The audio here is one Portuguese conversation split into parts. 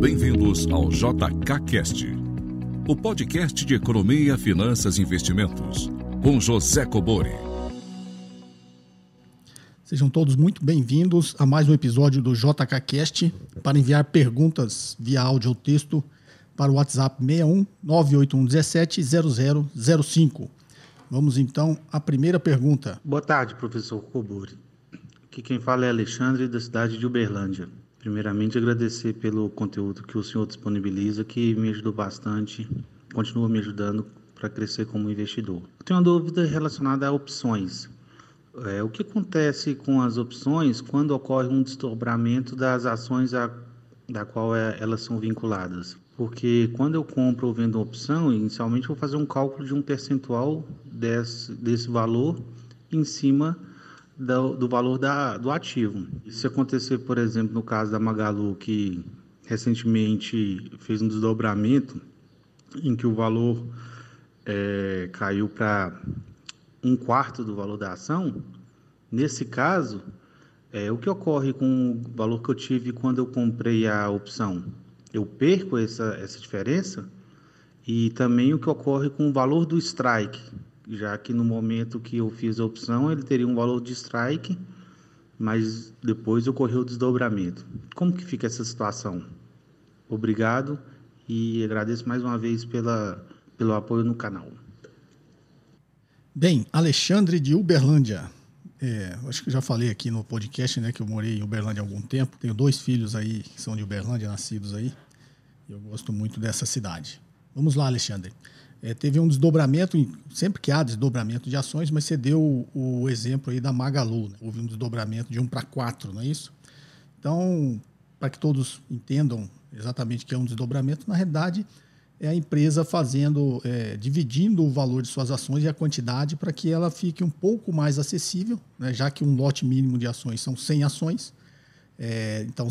Bem-vindos ao JKCast, o podcast de economia, finanças e investimentos, com José Cobori. Sejam todos muito bem-vindos a mais um episódio do JKCast. Para enviar perguntas via áudio ou texto para o WhatsApp 61 981 17 0005. Vamos então à primeira pergunta. Boa tarde, professor Cobori. Aqui quem fala é Alexandre, da cidade de Uberlândia. Primeiramente, agradecer pelo conteúdo que o senhor disponibiliza, que me ajudou bastante, continua me ajudando para crescer como investidor. Eu tenho uma dúvida relacionada a opções. É, o que acontece com as opções quando ocorre um desdobramento das ações a, da qual é, elas são vinculadas? Porque quando eu compro ou vendo uma opção, inicialmente vou fazer um cálculo de um percentual desse, desse valor em cima do, do valor da, do ativo. Se acontecer, por exemplo, no caso da Magalu, que recentemente fez um desdobramento em que o valor é, caiu para um quarto do valor da ação, nesse caso, é, o que ocorre com o valor que eu tive quando eu comprei a opção? Eu perco essa, essa diferença? E também o que ocorre com o valor do strike, já que no momento que eu fiz a opção ele teria um valor de strike, mas depois ocorreu o desdobramento. Como que fica essa situação? Obrigado e agradeço mais uma vez pela, pelo apoio no canal. Bem, Alexandre de Uberlândia. É, acho que já falei aqui no podcast, né, que eu morei em Uberlândia há algum tempo. Tenho dois filhos aí que são de Uberlândia, nascidos aí. Eu gosto muito dessa cidade. Vamos lá, Alexandre. É, teve um desdobramento, sempre que há desdobramento de ações, mas você deu o, o exemplo aí da Magalu. Né? Houve um desdobramento de 1 para 4, não é isso? Então, para que todos entendam exatamente o que é um desdobramento, na realidade é a empresa fazendo, é, dividindo o valor de suas ações e a quantidade para que ela fique um pouco mais acessível, né? já que um lote mínimo de ações são 100 ações. É, então,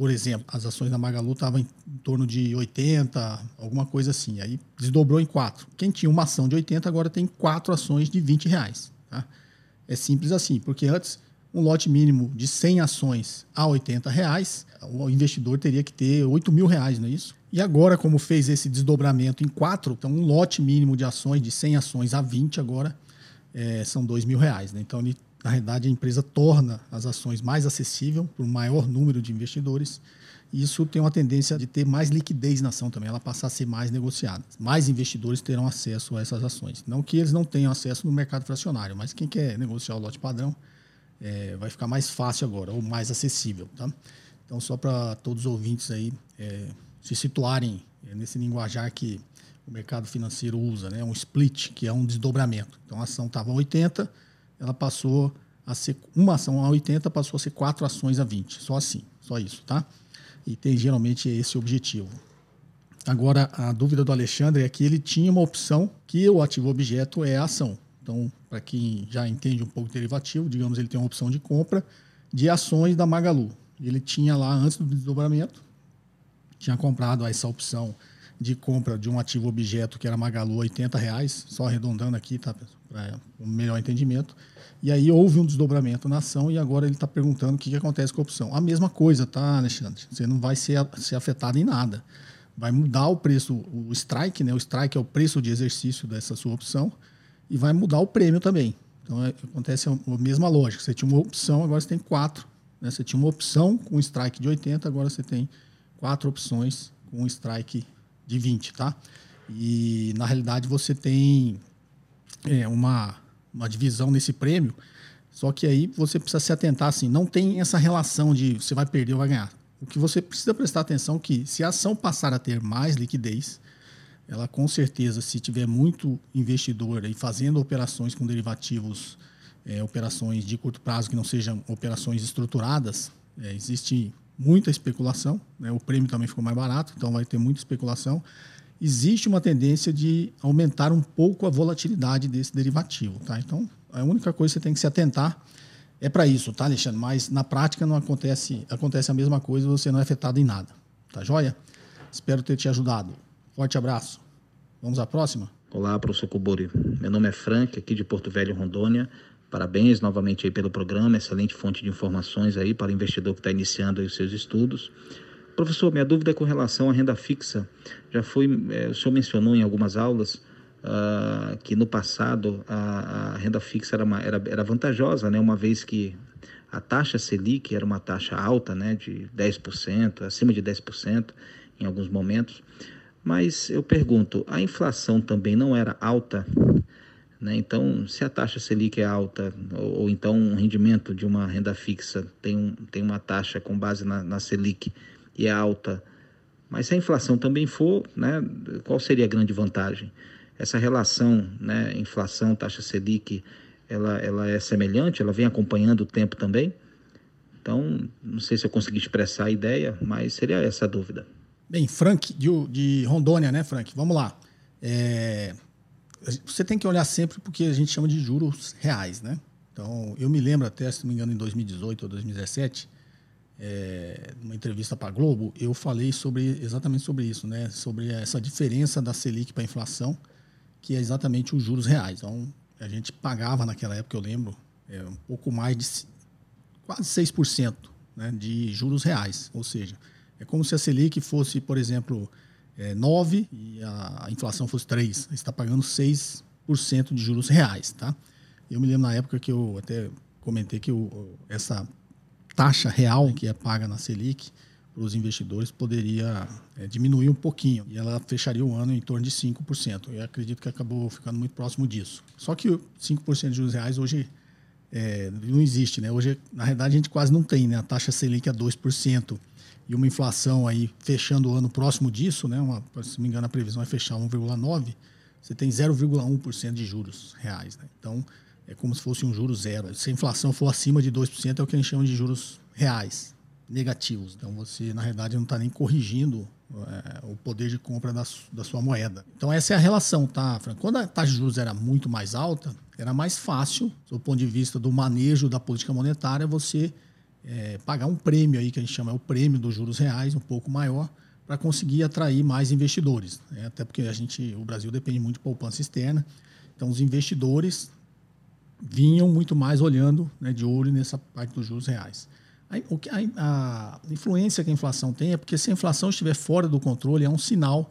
por exemplo, as ações da Magalu estavam em, torno de 80, alguma coisa assim. Aí desdobrou em quatro. Quem tinha uma ação de 80 agora tem quatro ações de 20 reais. Tá? É simples assim, porque antes um lote mínimo de 100 ações a 80 reais, o investidor teria que ter 8 mil reais, não é isso? E agora, como fez esse desdobramento em quatro, então um lote mínimo de ações de 100 ações a 20 agora é, são 2 mil reais. Né? Então ele na realidade, a empresa torna as ações mais acessíveis para um maior número de investidores. E isso tem uma tendência de ter mais liquidez na ação também, ela passar a ser mais negociada. Mais investidores terão acesso a essas ações. Não que eles não tenham acesso no mercado fracionário, mas quem quer negociar o lote padrão é, vai ficar mais fácil agora, ou mais acessível. Tá? Então, só para todos os ouvintes aí é, se situarem é, nesse linguajar que o mercado financeiro usa, né? um split, que é um desdobramento. Então, a ação estava 80, ela passou a ser uma ação a 80, passou a ser quatro ações a 20. Só assim, só isso, tá? E tem geralmente esse objetivo. Agora, a dúvida do Alexandre é que ele tinha uma opção que o ativo objeto é a ação. Então, para quem já entende um pouco de derivativo, digamos, ele tem uma opção de compra de ações da Magalu. Ele tinha lá, antes do desdobramento, tinha comprado essa opção de compra de um ativo objeto que era Magalu, 80 reais, só arredondando aqui, tá, para um melhor entendimento. E aí houve um desdobramento na ação e agora ele está perguntando o que, que, acontece com a opção. A mesma coisa, tá, Alexandre? Você não vai ser, ser afetado em nada. Vai mudar o preço, o strike, né? O strike é o preço de exercício dessa sua opção e vai mudar o prêmio também. Então é, acontece a, a mesma lógica. Você tinha uma opção, agora você tem quatro. Né? Você tinha uma opção com strike de 80, agora você tem quatro opções com strike de 20, tá? E na realidade você tem é, uma, uma divisão nesse prêmio, só que aí você precisa se atentar assim, não tem essa relação de você vai perder ou vai ganhar. O que você precisa prestar atenção é que se a ação passar a ter mais liquidez, ela com certeza, se tiver muito investidor aí fazendo operações com derivativos, é, operações de curto prazo que não sejam operações estruturadas, é, existe muita especulação, né? o prêmio também ficou mais barato, então vai ter muita especulação existe uma tendência de aumentar um pouco a volatilidade desse derivativo, tá? Então, a única coisa que você tem que se atentar é para isso, tá, Alexandre? Mas na prática não acontece, acontece a mesma coisa, você não é afetado em nada, tá joia? Espero ter te ajudado. Forte abraço. Vamos à próxima? Olá, professor Cobori. Meu nome é Frank, aqui de Porto Velho, Rondônia. Parabéns novamente aí pelo programa, excelente fonte de informações aí para o investidor que está iniciando os seus estudos. Professor, minha dúvida é com relação à renda fixa. Já foi, é, o senhor mencionou em algumas aulas uh, que no passado a, a renda fixa era, uma, era, era vantajosa, né? Uma vez que a taxa Selic era uma taxa alta, né? De 10%, acima de 10% em alguns momentos. Mas eu pergunto, a inflação também não era alta né? Então, se a taxa Selic é alta, ou, ou, então um rendimento de uma renda fixa tem, um, tem uma taxa com base na, na Selic e é alta, mas se a inflação também for, né, qual seria a grande vantagem? Essa relação, né, inflação, taxa Selic, ela, ela é semelhante, ela vem acompanhando o tempo também? Então, não sei se eu consegui expressar a ideia, mas seria essa a dúvida. Bem, Frank, de, de Rondônia, né, Frank? Vamos lá. É, você tem que olhar sempre porque a gente chama de juros reais, né? Então, eu me lembro até, se não me engano, em 2018 ou 2017, é, numa entrevista para a Globo, eu falei sobre exatamente sobre isso, né? Sobre essa diferença da Selic para a inflação, que é exatamente os juros reais. Então, a gente pagava naquela época, eu lembro, é, um pouco mais de quase 6% né, de juros reais. Ou seja, é como se a Selic fosse, por exemplo, é, 9 e a, inflação fosse 3. Você está pagando 6% de juros reais, tá? Eu me lembro na época que eu até comentei que o, essa taxa real que é paga na Selic para os investidores poderia é, diminuir um pouquinho e ela fecharia o ano em torno de 5%. Eu acredito que acabou ficando muito próximo disso. Só que 5% de juros reais hoje é, não existe, né? Hoje, na realidade, a gente quase não tem, né? A taxa Selic é 2% e uma inflação aí fechando o ano próximo disso, né? Uma, se não me engano, a previsão é fechar 1,9%, você tem 0,1% de juros reais. Né? Então, é como se fosse um juro zero. Se a inflação for acima de 2%, é o que a gente chama de juros reais, negativos. Então, você, na realidade, não está nem corrigindo é, o poder de compra da, da sua moeda. Então, essa é a relação, tá, Frank? Quando a taxa de juros era muito mais alta, era mais fácil, do ponto de vista do manejo da política monetária, você é, pagar um prêmio aí que a gente chama é o prêmio dos juros reais, um pouco maior, para conseguir atrair mais investidores. Né? Até porque a gente, o Brasil depende muito de poupança externa, então os investidores vinham muito mais olhando né, de olho nessa parte dos juros reais. A, a influência que a inflação tem é porque se a inflação estiver fora do controle, é um sinal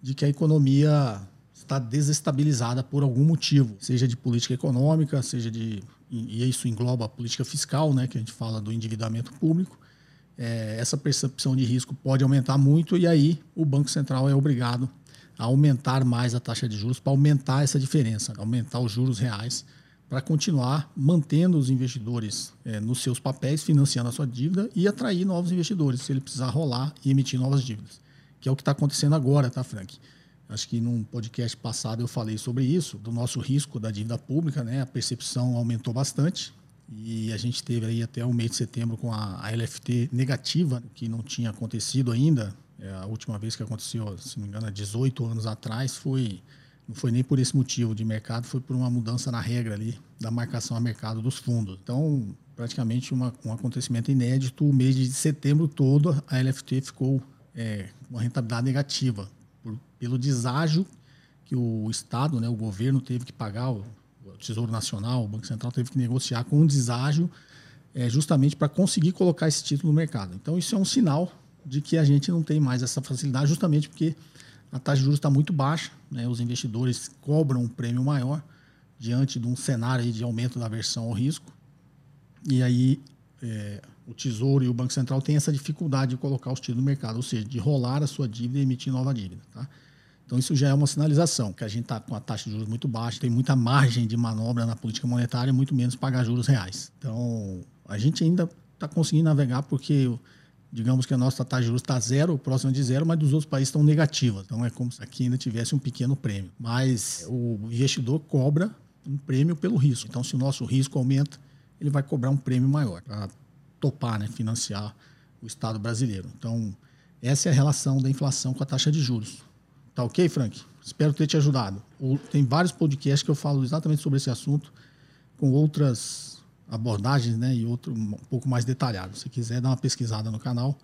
de que a economia está desestabilizada por algum motivo, seja de política econômica, seja de e isso engloba a política fiscal, né, que a gente fala do endividamento público. É, essa percepção de risco pode aumentar muito e aí o Banco Central é obrigado a aumentar mais a taxa de juros para aumentar essa diferença, aumentar os juros reais para continuar mantendo os investidores é, nos seus papéis, financiando a sua dívida e atrair novos investidores se ele precisar rolar e emitir novas dívidas, que é o que está acontecendo agora, tá, Frank? Acho que num podcast passado eu falei sobre isso, do nosso risco da dívida pública, né? A percepção aumentou bastante e a gente teve aí até o mês de setembro com a, a LFT negativa, que não tinha acontecido ainda. É, a última vez que aconteceu, se não me engano, há 18 anos atrás, foi não foi nem por esse motivo de mercado, foi por uma mudança na regra ali da marcação a mercado dos fundos. Então, praticamente uma, um acontecimento inédito, o mês de setembro todo a LFT ficou é, uma rentabilidade negativa por, pelo deságio que o Estado, né, o governo teve que pagar, o, o Tesouro Nacional, o Banco Central teve que negociar com um deságio é, justamente para conseguir colocar esse título no mercado. Então, isso é um sinal de que a gente não tem mais essa facilidade, justamente porque a taxa de juros está muito baixa, né, os investidores cobram um prêmio maior diante de um cenário de aumento da aversão ao risco. E aí, é, o Tesouro e o Banco Central têm essa dificuldade de colocar os títulos no mercado, ou seja, de rolar a sua dívida e emitir nova dívida. Tá? Então, isso já é uma sinalização, que a gente está com a taxa de juros muito baixa, tem muita margem de manobra na política monetária, muito menos pagar juros reais. Então, a gente ainda está conseguindo navegar porque, digamos que a nossa taxa de juros está zero, próxima de zero, mas dos outros países estão negativas. Então, é como se aqui ainda tivesse um pequeno prêmio. Mas o investidor cobra um prêmio pelo risco. Então, se o nosso risco aumenta, ele vai cobrar um prêmio maior topar, né, financiar o Estado brasileiro. Então, essa é a relação da inflação com a taxa de juros. Tá ok, Frank? Espero ter te ajudado. Tem vários podcasts que eu falo exatamente sobre esse assunto, com outras abordagens né, e outro um pouco mais detalhado. Se quiser, dá uma pesquisada no canal,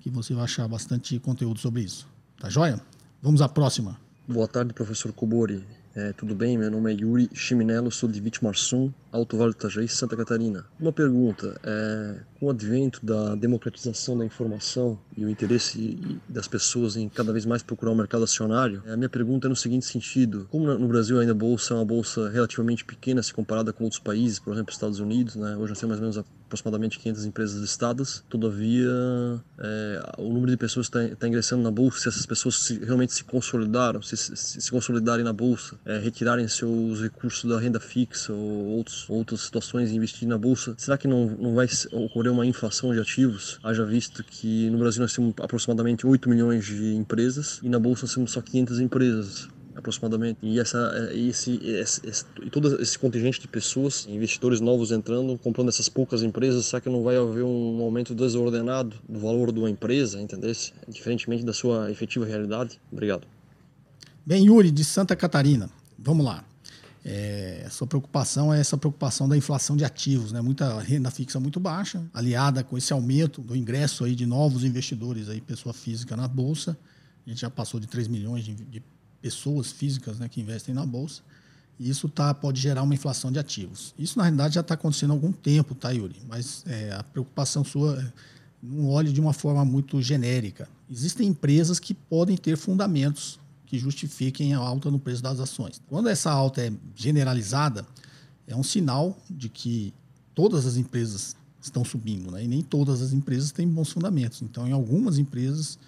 que você vai achar bastante conteúdo sobre isso. Tá joia? Vamos à próxima. Boa tarde, professor Kubori. É, tudo bem? Meu nome é Yuri Chiminello, sou de Vitimarsum, Alto Vale do Itajaí, Santa Catarina. Uma pergunta, é, com o advento da democratização da informação e o interesse das pessoas em cada vez mais procurar o um mercado acionário, a minha pergunta é no seguinte sentido, como no Brasil ainda a bolsa é uma bolsa relativamente pequena se comparada com outros países, por exemplo, Estados Unidos, né? hoje nós temos mais ou menos aproximadamente 500 empresas listadas, todavia é, o número de pessoas que está tá ingressando na bolsa, se essas pessoas se, realmente se consolidaram, se, se, se consolidarem na bolsa, é, retirarem seus recursos da renda fixa ou outros, outras situações e investir na bolsa, será que não, não vai ocorrer uma inflação de ativos? Haja visto que no Brasil nós temos aproximadamente 8 milhões de empresas e na bolsa nós temos só 500 empresas aproximadamente. E essa, esse, esse, esse, todo esse contingente de pessoas, investidores novos entrando, comprando essas poucas empresas, será que não vai haver um aumento desordenado do valor de uma empresa, entendesse? Diferentemente da sua efetiva realidade? Obrigado. Bem, Yuri, de Santa Catarina, vamos lá. É, a sua preocupação é essa preocupação da inflação de ativos, né? Muita renda fixa muito baixa, aliada com esse aumento do ingresso aí de novos investidores aí, pessoa física na bolsa. A gente já passou de 3 milhões de, de pessoas físicas né, que investem na bolsa. E isso tá, pode gerar uma inflação de ativos. Isso, na realidade, já está acontecendo há algum tempo, tá, Yuri? Mas é, a preocupação sua é, não olhe de uma forma muito genérica. Existem empresas que podem ter fundamentos que justifiquem a alta no preço das ações. Quando essa alta é generalizada, é um sinal de que todas as empresas estão subindo, né? e nem todas as empresas têm bons fundamentos. Então, em algumas empresas,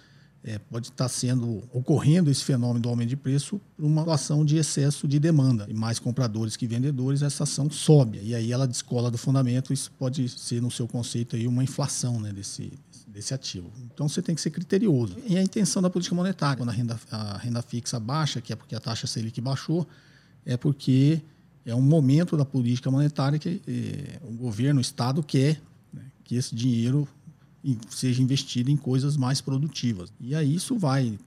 é, pode estar sendo ocorrendo esse fenômeno do aumento de preço por uma ação de excesso de demanda e mais compradores que vendedores, essa ação sobe e aí ela descola do fundamento. Isso pode ser no seu conceito aí uma inflação né, desse desse ativo. Então você tem que ser criterioso. E a intenção da política monetária, quando a renda, a renda fixa baixa, que é porque a taxa Selic baixou, é porque é um momento da política monetária que é, o governo, o Estado quer né, que esse dinheiro seja investido em coisas mais produtivas. E aí isso vai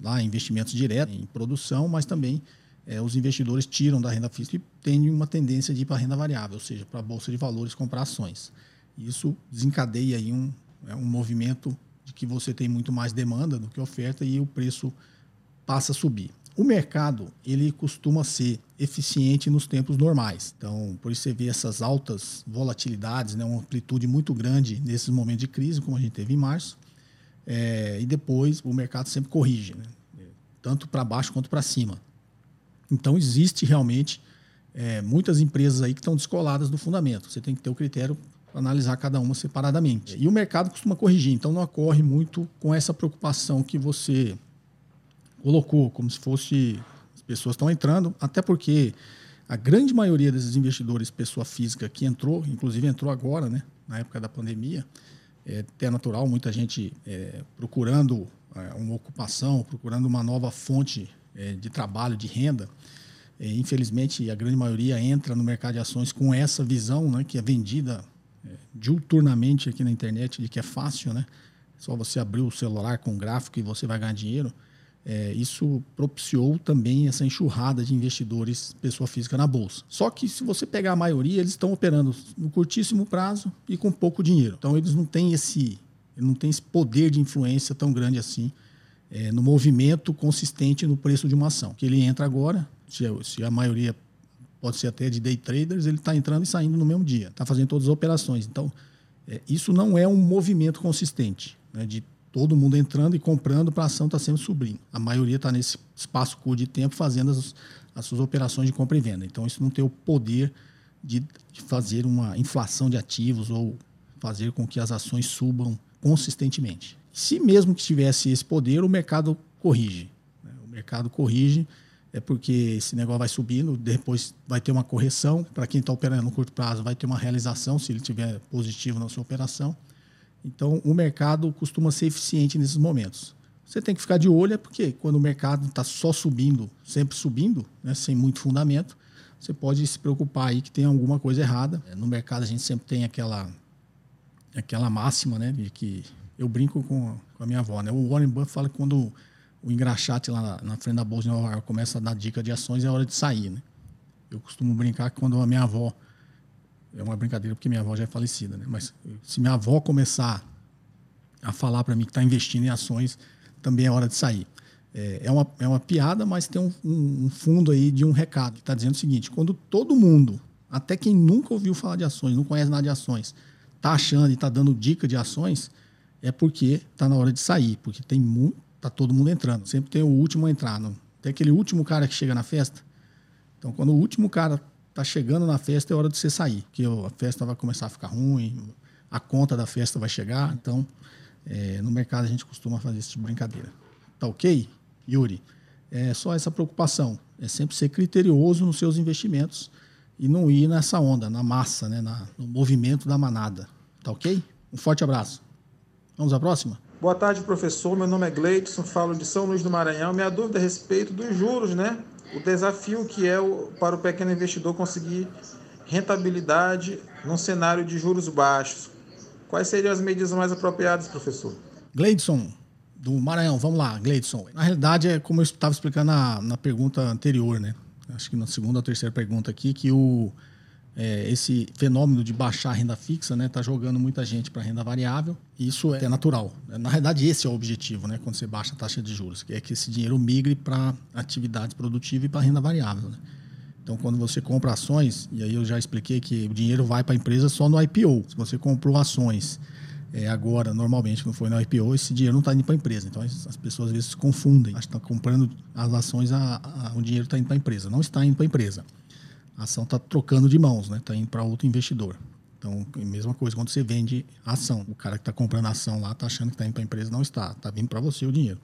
lá investimentos diretos em produção, mas também é, os investidores tiram da renda fixa e têm uma tendência de ir para a renda variável, ou seja, para a bolsa de valores comprar ações. Isso desencadeia aí um, é, um movimento de que você tem muito mais demanda do que oferta e o preço passa a subir. O mercado ele costuma ser eficiente nos tempos normais. Então, por isso você vê essas altas volatilidades, né, uma amplitude muito grande nesses momentos de crise, como a gente teve em março. É, e depois o mercado sempre corrige, né, tanto para baixo quanto para cima. Então, existe realmente é, muitas empresas aí que estão descoladas do fundamento. Você tem que ter o critério para analisar cada uma separadamente. E o mercado costuma corrigir, então não ocorre muito com essa preocupação que você colocou, como se fosse as pessoas estão entrando, até porque a grande maioria desses investidores, pessoa física que entrou, inclusive entrou agora, né, na época da pandemia, é até natural, muita gente é, procurando é, uma ocupação, procurando uma nova fonte é, de trabalho, de renda. É, infelizmente, a grande maioria entra no mercado de ações com essa visão, né, que é vendida é, diuturnamente aqui na internet, de que é fácil, né? Só você abrir o celular com gráfico e você vai ganhar dinheiro é, isso propiciou também essa enxurrada de investidores, pessoa física, na bolsa. Só que se você pegar a maioria, eles estão operando no curtíssimo prazo e com pouco dinheiro. Então eles não têm esse, não têm esse poder de influência tão grande assim é, no movimento consistente no preço de uma ação. Que ele entra agora, se a, se a maioria pode ser até de day traders, ele está entrando e saindo no mesmo dia, está fazendo todas as operações. Então é, isso não é um movimento consistente né, de todo mundo entrando e comprando para a ação estar tá sempre subindo. A maioria está nesse espaço curto de tempo fazendo as, as, suas operações de compra e venda. Então, isso não tem o poder de, de, fazer uma inflação de ativos ou fazer com que as ações subam consistentemente. Se mesmo que tivesse esse poder, o mercado corrige. Né? O mercado corrige é porque esse negócio vai subindo, depois vai ter uma correção. Para quem está operando no curto prazo, vai ter uma realização se ele tiver positivo na sua operação então, o mercado costuma ser eficiente nesses momentos. Você tem que ficar de olho, é porque quando o mercado está só subindo, sempre subindo, né, sem muito fundamento, você pode se preocupar aí que tem alguma coisa errada. No mercado a gente sempre tem aquela, aquela máxima, né, de que eu brinco com, com a minha avó, né? O Warren Buffett fala que quando o engraxate lá na, na, frente da bolsa de Nova York começa a dar dica de ações, é hora de sair, né? Eu costumo brincar que quando a minha avó é uma brincadeira porque minha avó já é falecida, né? Mas se minha avó começar a falar para mim que está investindo em ações, também é hora de sair. É, é, uma, é uma piada, mas tem um, um, fundo aí de um recado que está dizendo o seguinte: quando todo mundo, até quem nunca ouviu falar de ações, não conhece nada de ações, está achando e está dando dica de ações, é porque está na hora de sair, porque tem tá todo mundo entrando. Sempre tem o último a entrar. Não? Tem aquele último cara que chega na festa. Então, quando o último cara está chegando na festa, é hora de você sair, porque a festa vai começar a ficar ruim, a conta da festa vai chegar. Então, é, no mercado a gente costuma fazer esse tipo de brincadeira. Tá ok? Yuri, é só essa preocupação. É sempre ser criterioso nos seus investimentos e não ir nessa onda, na massa, né, na, no movimento da manada. Tá ok? Um forte abraço. Vamos à próxima? Boa tarde, professor. Meu nome é Gleidson, falo de São Luís do Maranhão. Minha dúvida é a respeito dos juros, né? O desafio que é o, para o pequeno investidor conseguir rentabilidade num cenário de juros baixos. Quais seriam as medidas mais apropriadas, professor? Gleidson, do Maranhão. Vamos lá, Gleidson. Na realidade, é como eu estava explicando na, na pergunta anterior, né? Acho que na segunda ou terceira pergunta aqui, que o, é, esse fenômeno de baixar a renda fixa né, tá jogando muita gente para renda variável. E isso é natural. Na realidade, esse é o objetivo, né? Quando você baixa a taxa de juros, que é que esse dinheiro migre para atividade produtiva e para renda variável. Né? Então, quando você compra ações, e aí eu já expliquei que o dinheiro vai para a empresa só no IPO. Se você comprou ações é, agora, normalmente, quando foi no IPO, esse dinheiro não está indo para a empresa. Então, as pessoas às vezes se confundem. Acho que está comprando as ações, a, a, o dinheiro está indo para a empresa. Não está indo para a empresa. A ação está trocando de mãos, né? Está indo para outro investidor. Então, a mesma coisa quando você vende ação. O cara que está comprando ação lá está achando que está indo para a empresa, não está. Está vindo para você o dinheiro.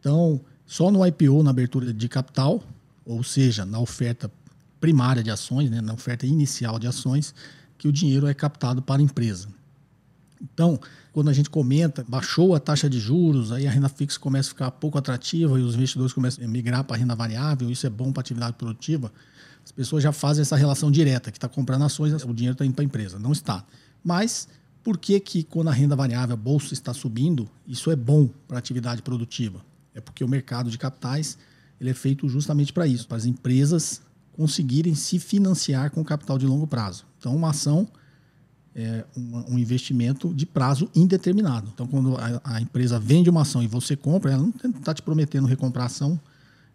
Então, só no IPO, na abertura de capital, ou seja, na oferta primária de ações, né? na oferta inicial de ações, que o dinheiro é captado para a empresa. Então, quando a gente comenta, baixou a taxa de juros, aí a renda fixa começa a ficar pouco atrativa e os investidores começam a migrar para a renda variável, isso é bom para a atividade produtiva, as pessoas já fazem essa relação direta, que está comprando ações, o dinheiro está indo para a empresa. Não está. Mas por que, que quando a renda variável, a bolsa está subindo, isso é bom para a atividade produtiva? É porque o mercado de capitais ele é feito justamente para isso, para as empresas conseguirem se financiar com capital de longo prazo. Então, uma ação é, um, investimento de prazo indeterminado. Então, quando a, a, empresa vende uma ação e você compra, ela não está te prometendo recomprar a ação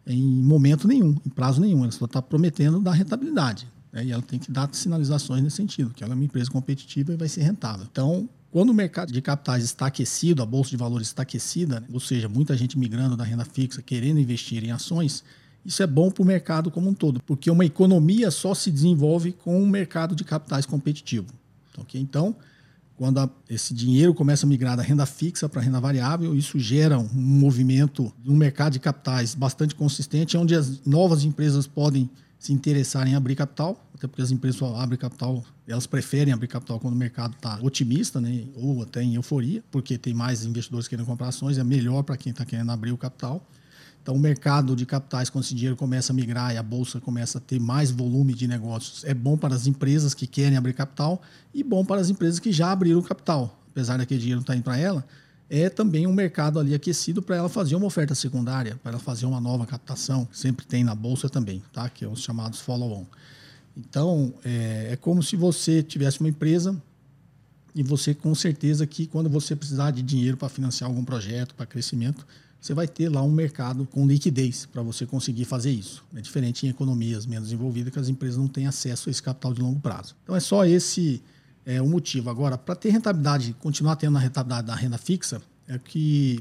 em momento nenhum, em prazo nenhum. Ela só está prometendo dar rentabilidade. Né? E ela tem que dar sinalizações nesse sentido, que ela é uma empresa competitiva e vai ser rentável. Então, quando o mercado de capitais está aquecido, a bolsa de valores está aquecida, né? ou seja, muita gente migrando da renda fixa, querendo investir em ações, isso é bom para o mercado como um todo, porque uma economia só se desenvolve com um mercado de capitais competitivo. Okay? Então, quando a, esse dinheiro começa a migrar da renda fixa para a renda variável, isso gera um movimento, um mercado de capitais bastante consistente, onde as novas empresas podem se interessar em abrir capital, até porque as empresas abrem capital, elas preferem abrir capital quando o mercado está otimista, né, ou até em euforia, porque tem mais investidores querendo comprar ações, é melhor para quem está querendo abrir o capital. Então, o mercado de capitais, quando esse dinheiro começa a migrar e a bolsa começa a ter mais volume de negócios, é bom para as empresas que querem abrir capital e bom para as empresas que já abriram capital. Apesar daquele dinheiro estar tá indo para ela, é também um mercado ali aquecido para ela fazer uma oferta secundária, para ela fazer uma nova captação, que sempre tem na bolsa também, tá? que é os chamados follow-on. Então, é, é como se você tivesse uma empresa e você, com certeza, que quando você precisar de dinheiro para financiar algum projeto, para crescimento, você vai ter lá um mercado com liquidez para você conseguir fazer isso. É diferente em economias menos desenvolvidas que as empresas não têm acesso a esse capital de longo prazo. Então é só esse é, o motivo. Agora, para ter rentabilidade, continuar tendo a rentabilidade da renda fixa, é que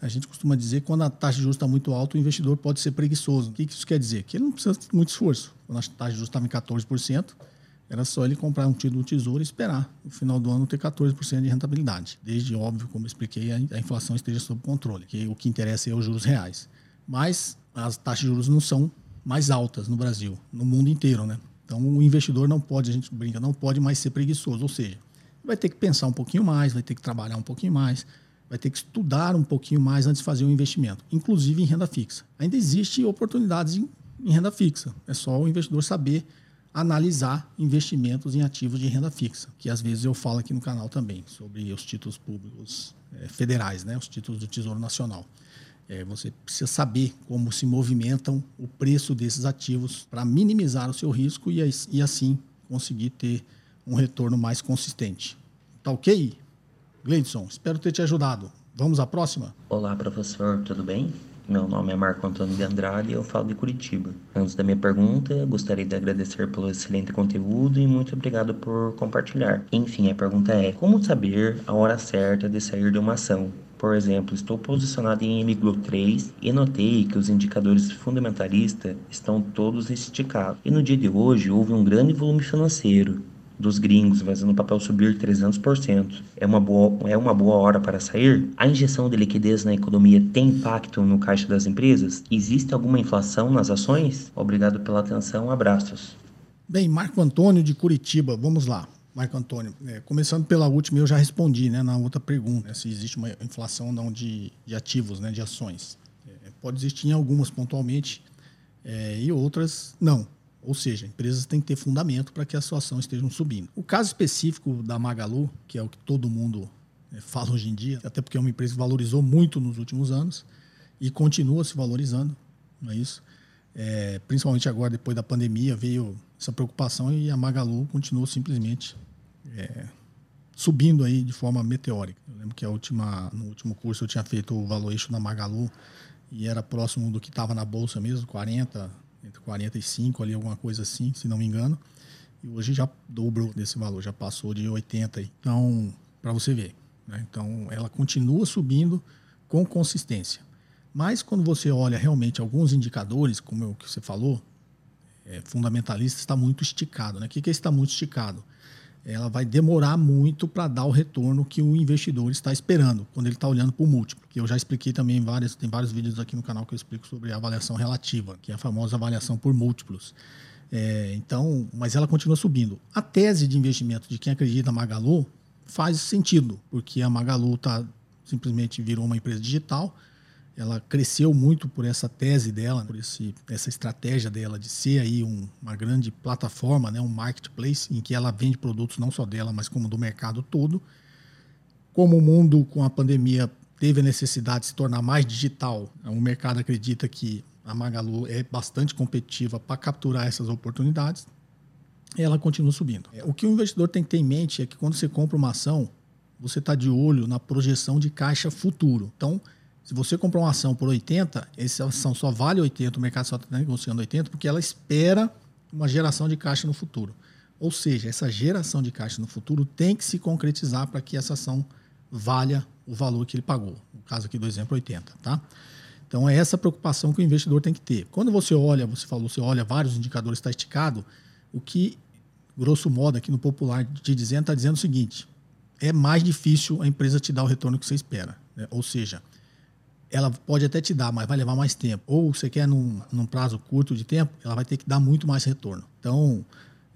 a gente costuma dizer que quando a taxa de juros está muito alta, o investidor pode ser preguiçoso. O que isso quer dizer? Que ele não precisa de muito esforço. Quando a taxa de juros estava em 14%, era só ele comprar um título do tesouro e esperar no final do ano ter 14% de rentabilidade. Desde, óbvio, como expliquei, a inflação esteja sob controle, que o que interessa é os juros reais. Mas as taxas de juros não são mais altas no Brasil, no mundo inteiro, né? Então o investidor não pode, a gente brinca, não pode mais ser preguiçoso, ou seja, vai ter que pensar um pouquinho mais, vai ter que trabalhar um pouquinho mais, vai ter que estudar um pouquinho mais antes de fazer um investimento, inclusive em renda fixa. Ainda existe oportunidades em, em renda fixa, é só o investidor saber analisar investimentos em ativos de renda fixa, que às vezes eu falo aqui no canal também, sobre os títulos públicos é, federais, né, os títulos do Tesouro Nacional. É, você precisa saber como se movimentam o preço desses ativos para minimizar o seu risco e, e assim conseguir ter um retorno mais consistente. Tá ok? Gleidson, espero ter te ajudado. Vamos à próxima? Olá, professor, tudo bem? Meu nome é Marco Antônio de Andrade e eu falo de Curitiba. Antes da minha pergunta, gostaria de agradecer pelo excelente conteúdo e muito obrigado por compartilhar. Enfim, a pergunta é: como saber a hora certa de sair de uma ação? Por exemplo, estou posicionado em MGLO 3 e notei que os indicadores fundamentalistas estão todos esticados. E no dia de hoje houve um grande volume financeiro dos gringos fazendo o papel subir 300%. É uma, boa, é uma boa hora para sair? A injeção de liquidez na economia tem impacto no caixa das empresas? Existe alguma inflação nas ações? Obrigado pela atenção, abraços. Bem, Marco Antônio de Curitiba, vamos lá. Marco Antônio, é, começando pela última, eu já respondi né, na outra pergunta, né, se existe uma inflação ou não de, de ativos, né, de ações. É, pode existir em algumas pontualmente é, e outras não. Ou seja, empresas têm que ter fundamento para que a sua ação esteja subindo. O caso específico da Magalu, que é o que todo mundo né, fala hoje em dia, até porque é uma empresa que valorizou muito nos últimos anos e continua se valorizando, não é isso? É, principalmente agora, depois da pandemia, veio essa preocupação e a Magalu continuou simplesmente é, subindo aí de forma meteórica. Eu lembro que a última, no último curso eu tinha feito o valuation da Magalu e era próximo do que estava na bolsa mesmo, 40, entre 45 ali, alguma coisa assim, se não me engano. E hoje já dobrou desse valor, já passou de 80. Então, para você ver. Né? Então, ela continua subindo com consistência. Mas quando você olha realmente alguns indicadores, como é o que você falou, é, fundamentalista está muito esticado. Né? O que é está muito esticado? Ela vai demorar muito para dar o retorno que o investidor está esperando quando ele está olhando para o múltiplo. Que eu já expliquei também em vários, tem vários vídeos aqui no canal que eu explico sobre a avaliação relativa, que é a famosa avaliação por múltiplos. É, então, mas ela continua subindo. A tese de investimento de quem acredita na Magalu faz sentido, porque a Magalu tá, simplesmente virou uma empresa digital ela cresceu muito por essa tese dela, por esse, essa estratégia dela de ser aí um, uma grande plataforma, né, um marketplace em que ela vende produtos não só dela, mas como do mercado todo. Como o mundo com a pandemia teve a necessidade de se tornar mais digital, o mercado acredita que a Magalu é bastante competitiva para capturar essas oportunidades. Ela continua subindo. O que o investidor tem que ter em mente é que quando você compra uma ação, você está de olho na projeção de caixa futuro. Então, se você comprar uma ação por 80, essa ação só vale 80, o mercado só está negociando 80, porque ela espera uma geração de caixa no futuro. Ou seja, essa geração de caixa no futuro tem que se concretizar para que essa ação valha o valor que ele pagou. No caso aqui do exemplo, 80, tá? Então é essa preocupação que o investidor tem que ter. Quando você olha, você falou, você olha vários indicadores, está esticado, o que, grosso modo, aqui no popular, te dizendo, está dizendo o seguinte: é mais difícil a empresa te dar o retorno que você espera. Né? Ou seja, ela pode até te dar, mas vai levar mais tempo. Ou você quer num, num prazo curto de tempo, ela vai ter que dar muito mais retorno. Então,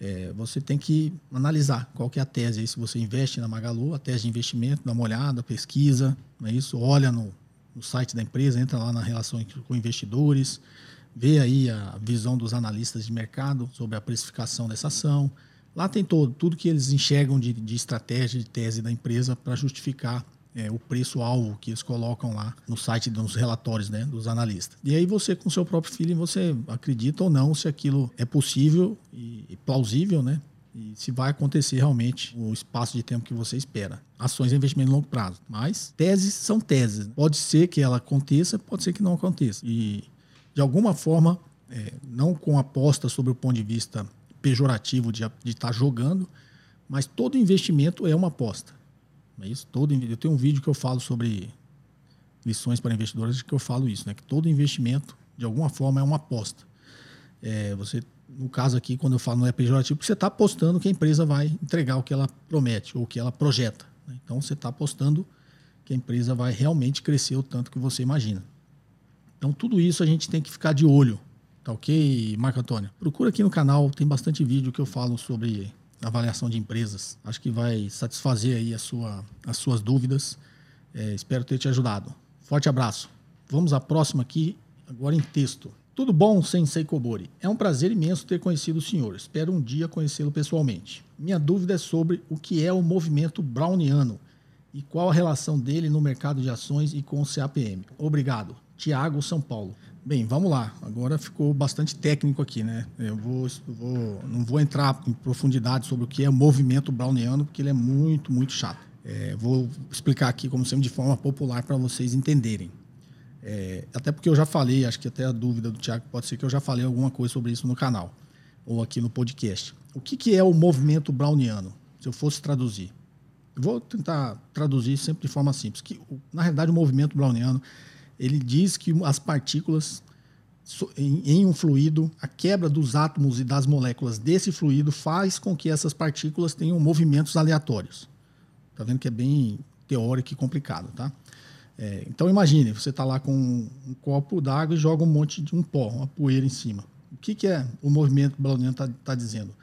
é, você tem que analisar qual que é a tese. Aí, se você investe na Magalu, a tese de investimento, dá uma olhada, pesquisa, é isso? olha no, no site da empresa, entra lá na relação com investidores, vê aí a visão dos analistas de mercado sobre a precificação dessa ação. Lá tem todo, tudo que eles enxergam de, de estratégia, de tese da empresa para justificar é, o preço-alvo que eles colocam lá no site, nos relatórios né, dos analistas. E aí você, com seu próprio feeling, você acredita ou não se aquilo é possível e, e plausível, né? E se vai acontecer realmente o espaço de tempo que você espera. Ações de investimento a longo prazo. Mas teses são teses. Pode ser que ela aconteça, pode ser que não aconteça. E, de alguma forma, é, não com aposta sobre o ponto de vista pejorativo de estar tá jogando, mas todo investimento é uma aposta. É isso todo eu tenho um vídeo que eu falo sobre lições para investidores que eu falo isso, né? Que todo investimento de alguma forma é uma aposta. É, você no caso aqui quando eu falo não é pejorativo, porque você está apostando que a empresa vai entregar o que ela promete ou o que ela projeta. Né? Então você está apostando que a empresa vai realmente crescer o tanto que você imagina. Então tudo isso a gente tem que ficar de olho, tá ok, Marco Antônio? Procura aqui no canal, tem bastante vídeo que eu falo sobre avaliação de empresas. Acho que vai satisfazer aí a sua, as suas dúvidas. É, espero ter te ajudado. Forte abraço. Vamos à próxima aqui, agora em texto. Tudo bom, Sensei Kobori? É um prazer imenso ter conhecido o senhor. Espero um dia conhecê-lo pessoalmente. Minha dúvida é sobre o que é o movimento browniano e qual a relação dele no mercado de ações e com o CAPM. Obrigado. Tiago, São Paulo. Bem, vamos lá. Agora ficou bastante técnico aqui, né? Eu vou, vou, não vou entrar em profundidade sobre o que é movimento browniano, porque ele é muito, muito chato. É, vou explicar aqui, como sempre, de forma popular para vocês entenderem. É, até porque eu já falei, acho que até a dúvida do Tiago pode ser que eu já falei alguma coisa sobre isso no canal ou aqui no podcast. O que, que é o movimento browniano? Se eu fosse traduzir. Vou tentar traduzir sempre de forma simples. Que, na realidade, o movimento browniano ele diz que as partículas em um fluido, a quebra dos átomos e das moléculas desse fluido faz com que essas partículas tenham movimentos aleatórios. Tá vendo que é bem teórico e complicado, tá? É, então imagine, você está lá com um copo d'água e joga um monte de um pó, uma poeira em cima. O que, que é o movimento browniano está tá dizendo?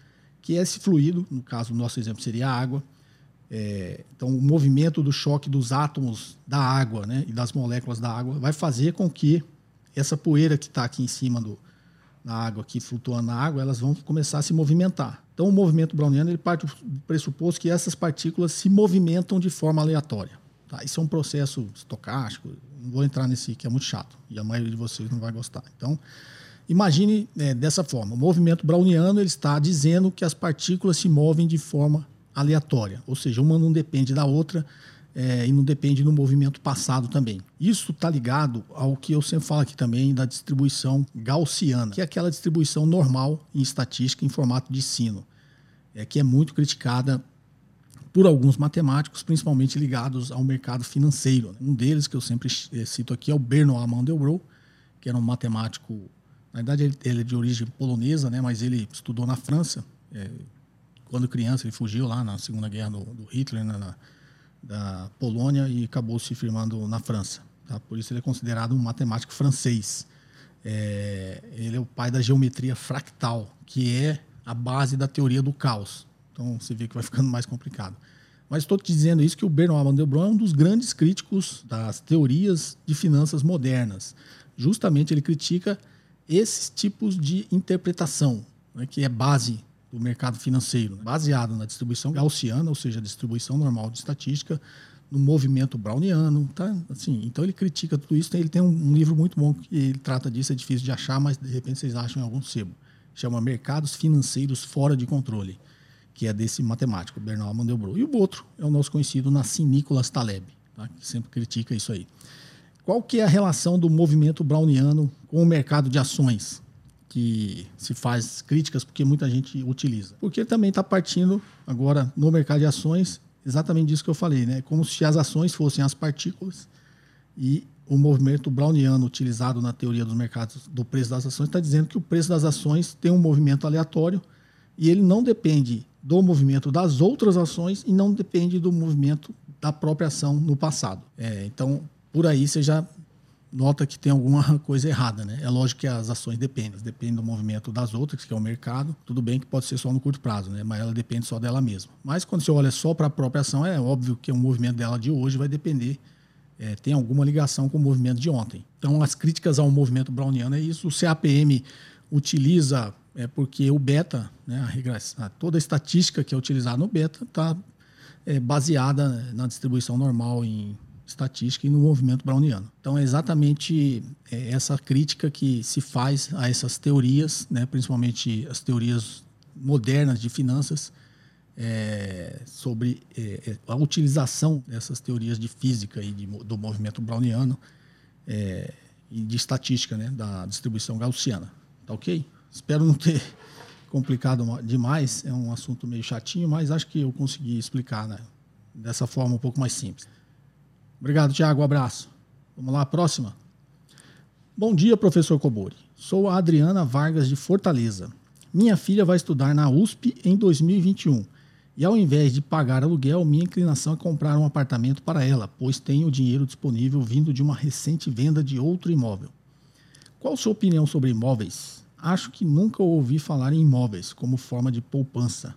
Que esse fluido, no caso, o nosso exemplo seria a água. É, então, o movimento do choque dos átomos da água né, e das moléculas da água vai fazer com que essa poeira que está aqui em cima do, na água, aqui flutuando na água, elas vão começar a se movimentar. Então, o movimento browniano ele parte do pressuposto que essas partículas se movimentam de forma aleatória. Tá? Isso é um processo estocástico, não vou entrar nesse que é muito chato e a maioria de vocês não vai gostar. Então, imagine é, dessa forma: o movimento browniano ele está dizendo que as partículas se movem de forma aleatória, ou seja, uma não depende da outra é, e não depende do movimento passado também. Isso está ligado ao que eu sempre falo aqui também da distribuição gaussiana, que é aquela distribuição normal em estatística em formato de sino, é, que é muito criticada por alguns matemáticos, principalmente ligados ao mercado financeiro. Um deles, que eu sempre é, cito aqui, é o Bernard Mandelbrot, que era um matemático, na verdade ele é de origem polonesa, né, mas ele estudou na França. É, quando criança, ele fugiu lá na Segunda Guerra do, do Hitler, né, na, da Polônia e acabou se firmando na França. Tá? Por isso ele é considerado um matemático francês. É, ele é o pai da geometria fractal, que é a base da teoria do caos. Então você vê que vai ficando mais complicado. Mas estou te dizendo isso que o Bernard Mandelbrot é um dos grandes críticos das teorias de finanças modernas. Justamente ele critica esses tipos de interpretação, né, que é base do mercado financeiro, né? baseado na distribuição gaussiana, ou seja, a distribuição normal de estatística, no movimento browniano, tá? Assim, então ele critica tudo isso. Ele tem um, livro muito bom que ele trata disso, é difícil de achar, mas de repente vocês acham em algum sebo. Chama Mercados Financeiros Fora de Controle, que é desse matemático, Bernard Mandelbrot. E o outro é o nosso conhecido Nassim Nicholas Taleb, tá? que sempre critica isso aí. Qual que é a relação do movimento browniano com o mercado de ações? Que se faz críticas porque muita gente utiliza. Porque também está partindo agora no mercado de ações exatamente disso que eu falei, né? Como se as ações fossem as partículas e o movimento browniano utilizado na teoria dos mercados do preço das ações está dizendo que o preço das ações tem um movimento aleatório e ele não depende do movimento das outras ações e não depende do movimento da própria ação no passado. É, então, por aí você já nota que tem alguma coisa errada, né? É lógico que as ações dependem, dependem do movimento das outras, que é o mercado. Tudo bem que pode ser só no curto prazo, né? Mas ela depende só dela mesma. Mas quando você olha só para a própria ação, é óbvio que o movimento dela de hoje vai depender, é, tem alguma ligação com o movimento de ontem. Então, as críticas ao movimento browniano é isso. O CAPM utiliza, é porque o beta, né, a toda a estatística que é utilizada no beta está é, baseada na distribuição normal em estatística e no movimento browniano. Então é exatamente é, essa crítica que se faz a essas teorias, né, principalmente as teorias modernas de finanças, é, sobre é, é a utilização dessas teorias de física e de, do movimento browniano é, e de estatística, né, da distribuição gaussiana. Tá ok? Espero não ter complicado demais, é um assunto meio chatinho, mas acho que eu consegui explicar né, dessa forma um pouco mais simples. Obrigado, Tiago. Um abraço. Vamos lá, próxima. Bom dia, professor Cobori. Sou a Adriana Vargas de Fortaleza. Minha filha vai estudar na USP em 2021. E ao invés de pagar aluguel, minha inclinação é comprar um apartamento para ela, pois tenho dinheiro disponível vindo de uma recente venda de outro imóvel. Qual sua opinião sobre imóveis? Acho que nunca ouvi falar em imóveis como forma de poupança.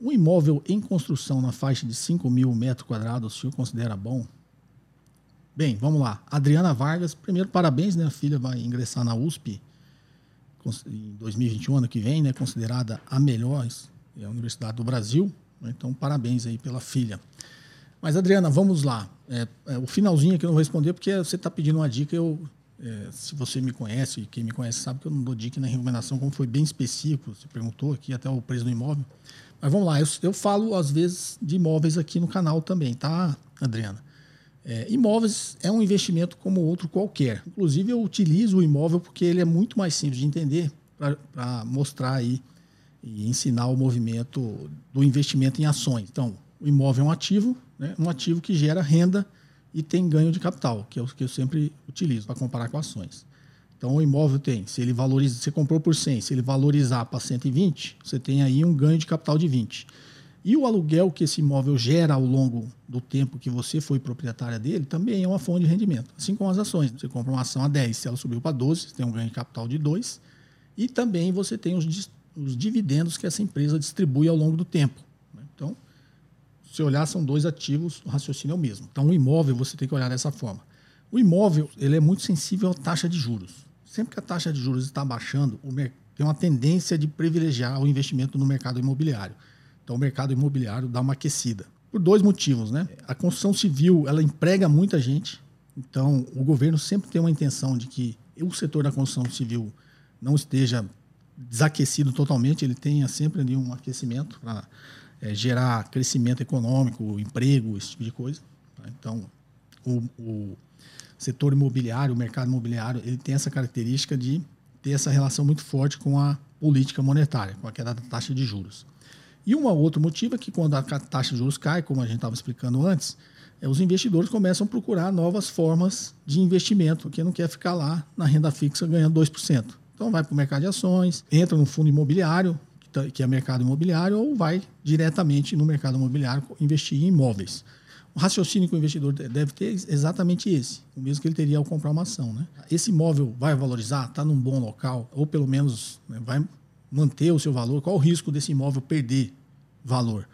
Um imóvel em construção na faixa de 5 mil metros quadrados o senhor considera bom? Bem, vamos lá. Adriana Vargas, primeiro, parabéns, né? A filha vai ingressar na USP em 2021, ano que vem, né? Considerada a melhor é a Universidade do Brasil. Né? Então, parabéns aí pela filha. Mas, Adriana, vamos lá. É, é, o finalzinho aqui eu não vou responder porque você está pedindo uma dica. Eu, é, se você me conhece, e quem me conhece sabe que eu não dou dica na recomendação, como foi bem específico. Você perguntou aqui até o preço do imóvel. Mas vamos lá. Eu, eu falo, às vezes, de imóveis aqui no canal também, tá, Adriana? É, imóveis é um investimento como outro qualquer. Inclusive, eu utilizo o imóvel porque ele é muito mais simples de entender para mostrar aí e ensinar o movimento do investimento em ações. Então, o imóvel é um ativo, né? um ativo que gera renda e tem ganho de capital, que é o que eu sempre utilizo para comparar com ações. Então, o imóvel tem, se ele valoriza, você comprou por 100, se ele valorizar para 120, você tem aí um ganho de capital de 20. E o aluguel que esse imóvel gera ao longo do tempo que você foi proprietária dele também é uma fonte de rendimento. Assim como as ações. Você compra uma ação a 10, se ela subiu para 12, você tem um ganho de capital de 2. E também você tem os, os dividendos que essa empresa distribui ao longo do tempo. Né? Então, se olhar, são dois ativos, o raciocínio é o mesmo. Então, o imóvel você tem que olhar dessa forma. O imóvel ele é muito sensível à taxa de juros. Sempre que a taxa de juros está baixando, tem uma tendência de privilegiar o investimento no mercado imobiliário. Então o mercado imobiliário dá uma aquecida. Por dois motivos, né? A construção civil, ela emprega muita gente. Então o governo sempre tem uma intenção de que o setor da construção civil não esteja desaquecido totalmente, ele tenha sempre ali um aquecimento para é, gerar crescimento econômico, emprego, esse tipo de coisa. Tá? Então, o, o, setor imobiliário, o mercado imobiliário, ele tem essa característica de ter essa relação muito forte com a política monetária, com a queda da taxa de juros. E um outro motivo é que quando a taxa de juros cai, como a gente estava explicando antes, é, os investidores começam a procurar novas formas de investimento, que não quer ficar lá na renda fixa ganhando 2%. Então vai para o mercado de ações, entra no fundo imobiliário, tá, que é mercado imobiliário, ou vai diretamente no mercado imobiliário investir em imóveis. O raciocínio que o investidor deve ter é exatamente esse, o mesmo que ele teria ao comprar uma ação. Né? Esse imóvel vai valorizar, está num bom local, ou pelo menos né, vai manter o seu valor, qual o risco desse imóvel perder valor.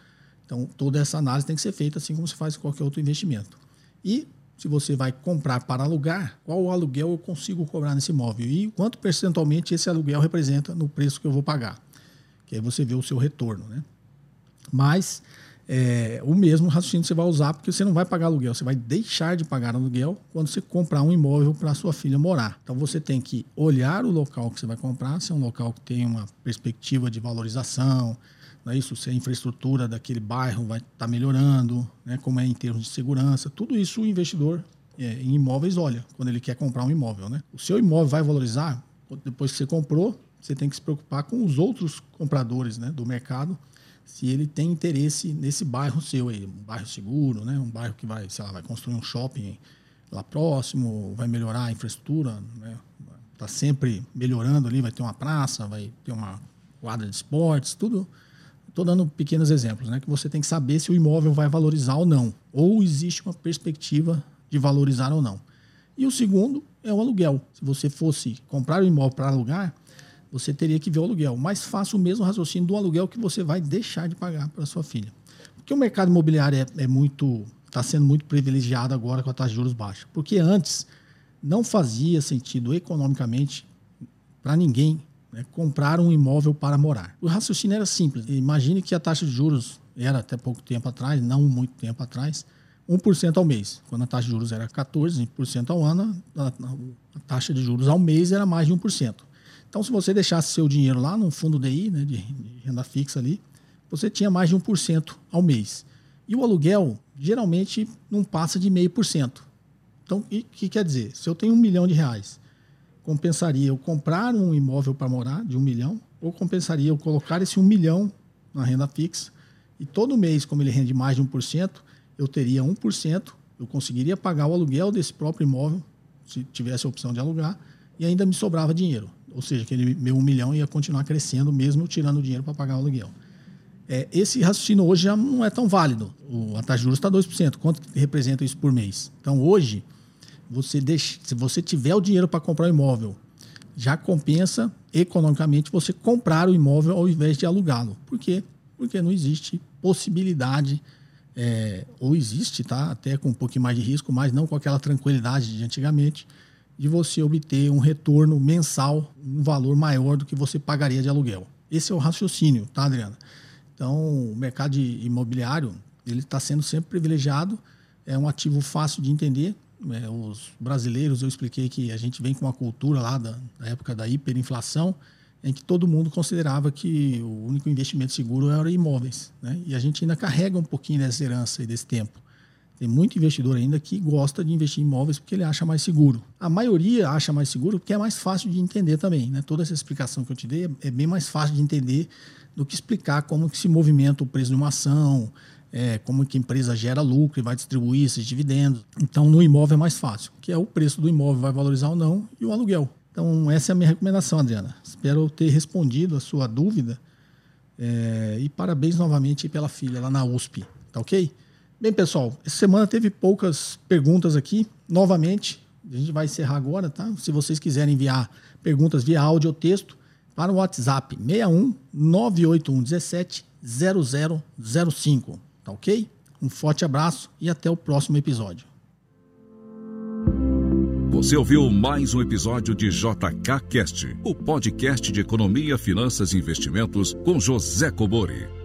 Então, toda essa análise tem que ser feita assim como se faz qualquer outro investimento. E se você vai comprar para alugar, qual o aluguel eu consigo cobrar nesse imóvel e quanto percentualmente esse aluguel representa no preço que eu vou pagar. Que aí você vê o seu retorno, né? Mas é, o mesmo raciocínio você vai usar porque você não vai pagar aluguel, você vai deixar de pagar aluguel quando você comprar um imóvel para sua filha morar. Então você tem que olhar o local que você vai comprar, se é um local que tem uma perspectiva de valorização, não é isso? se a infraestrutura daquele bairro vai estar tá melhorando, né? como é em termos de segurança, tudo isso o investidor é, em imóveis olha quando ele quer comprar um imóvel. Né? O seu imóvel vai valorizar depois que você comprou, você tem que se preocupar com os outros compradores né, do mercado se ele tem interesse nesse bairro seu aí, um bairro seguro, né? um bairro que vai, sei lá, vai construir um shopping lá próximo, vai melhorar a infraestrutura, né? Tá sempre melhorando ali, vai ter uma praça, vai ter uma quadra de esportes, tudo. Estou dando pequenos exemplos, né? Que você tem que saber se o imóvel vai valorizar ou não, ou existe uma perspectiva de valorizar ou não. E o segundo é o aluguel. Se você fosse comprar o imóvel para alugar, você teria que ver o aluguel. Mas faça o mesmo raciocínio do aluguel que você vai deixar de pagar para sua filha. Porque o mercado imobiliário é, é muito. está sendo muito privilegiado agora com a taxa de juros baixa. Porque antes não fazia sentido economicamente para ninguém né, comprar um imóvel para morar. O raciocínio era simples. Imagine que a taxa de juros era até pouco tempo atrás, não muito tempo atrás, 1% ao mês. Quando a taxa de juros era 14% ao ano, a, taxa de juros ao mês era mais de 1%. Então, se você deixasse seu dinheiro lá no fundo DI, né, de, renda fixa ali, você tinha mais de 1% ao mês. E o aluguel, geralmente, não passa de 0,5%. Então, o que quer dizer? Se eu tenho um milhão de reais, compensaria eu comprar um imóvel para morar de um milhão, ou compensaria eu colocar esse um milhão na renda fixa, e todo mês, como ele rende mais de 1%, eu teria 1%, eu conseguiria pagar o aluguel desse próprio imóvel, se tivesse a opção de alugar, e ainda me sobrava dinheiro. Ou seja, aquele meu um milhão ia continuar crescendo, mesmo tirando dinheiro para pagar o aluguel. É, esse raciocínio hoje já não é tão válido. O, a taxa de juros está 2%. Quanto representa isso por mês? Então, hoje, você deixa, se você tiver o dinheiro para comprar o imóvel, já compensa economicamente você comprar o imóvel ao invés de alugá-lo. Por quê? Porque não existe possibilidade, é, ou existe, tá? até com um pouquinho mais de risco, mas não com aquela tranquilidade de antigamente, de você obter um retorno mensal, um valor maior do que você pagaria de aluguel. Esse é o raciocínio, tá, Adriana? Então, o mercado imobiliário ele está sendo sempre privilegiado, é um ativo fácil de entender. É, os brasileiros, eu expliquei que a gente vem com uma cultura lá da, da época da hiperinflação, em que todo mundo considerava que o único investimento seguro era imóveis. Né? E a gente ainda carrega um pouquinho dessa herança e desse tempo. Tem muito investidor ainda que gosta de investir em imóveis porque ele acha mais seguro. A maioria acha mais seguro porque é mais fácil de entender também. Né? Toda essa explicação que eu te dei é bem mais fácil de entender do que explicar como que se movimenta o preço de uma ação, é, como que a empresa gera lucro e vai distribuir esses dividendos. Então, no imóvel é mais fácil, que é o preço do imóvel vai valorizar ou não e o aluguel. Então, essa é a minha recomendação, Adriana. Espero ter respondido a sua dúvida. É, e parabéns novamente pela filha lá na USP, tá ok? Bem, pessoal, essa semana teve poucas perguntas aqui. Novamente, a gente vai encerrar agora, tá? Se vocês quiserem enviar perguntas via áudio ou texto, para o WhatsApp 61 981 17 0005, tá ok? Um forte abraço e até o próximo episódio. Você ouviu mais um episódio de JK Cast, o podcast de economia, finanças e investimentos com José Cobori.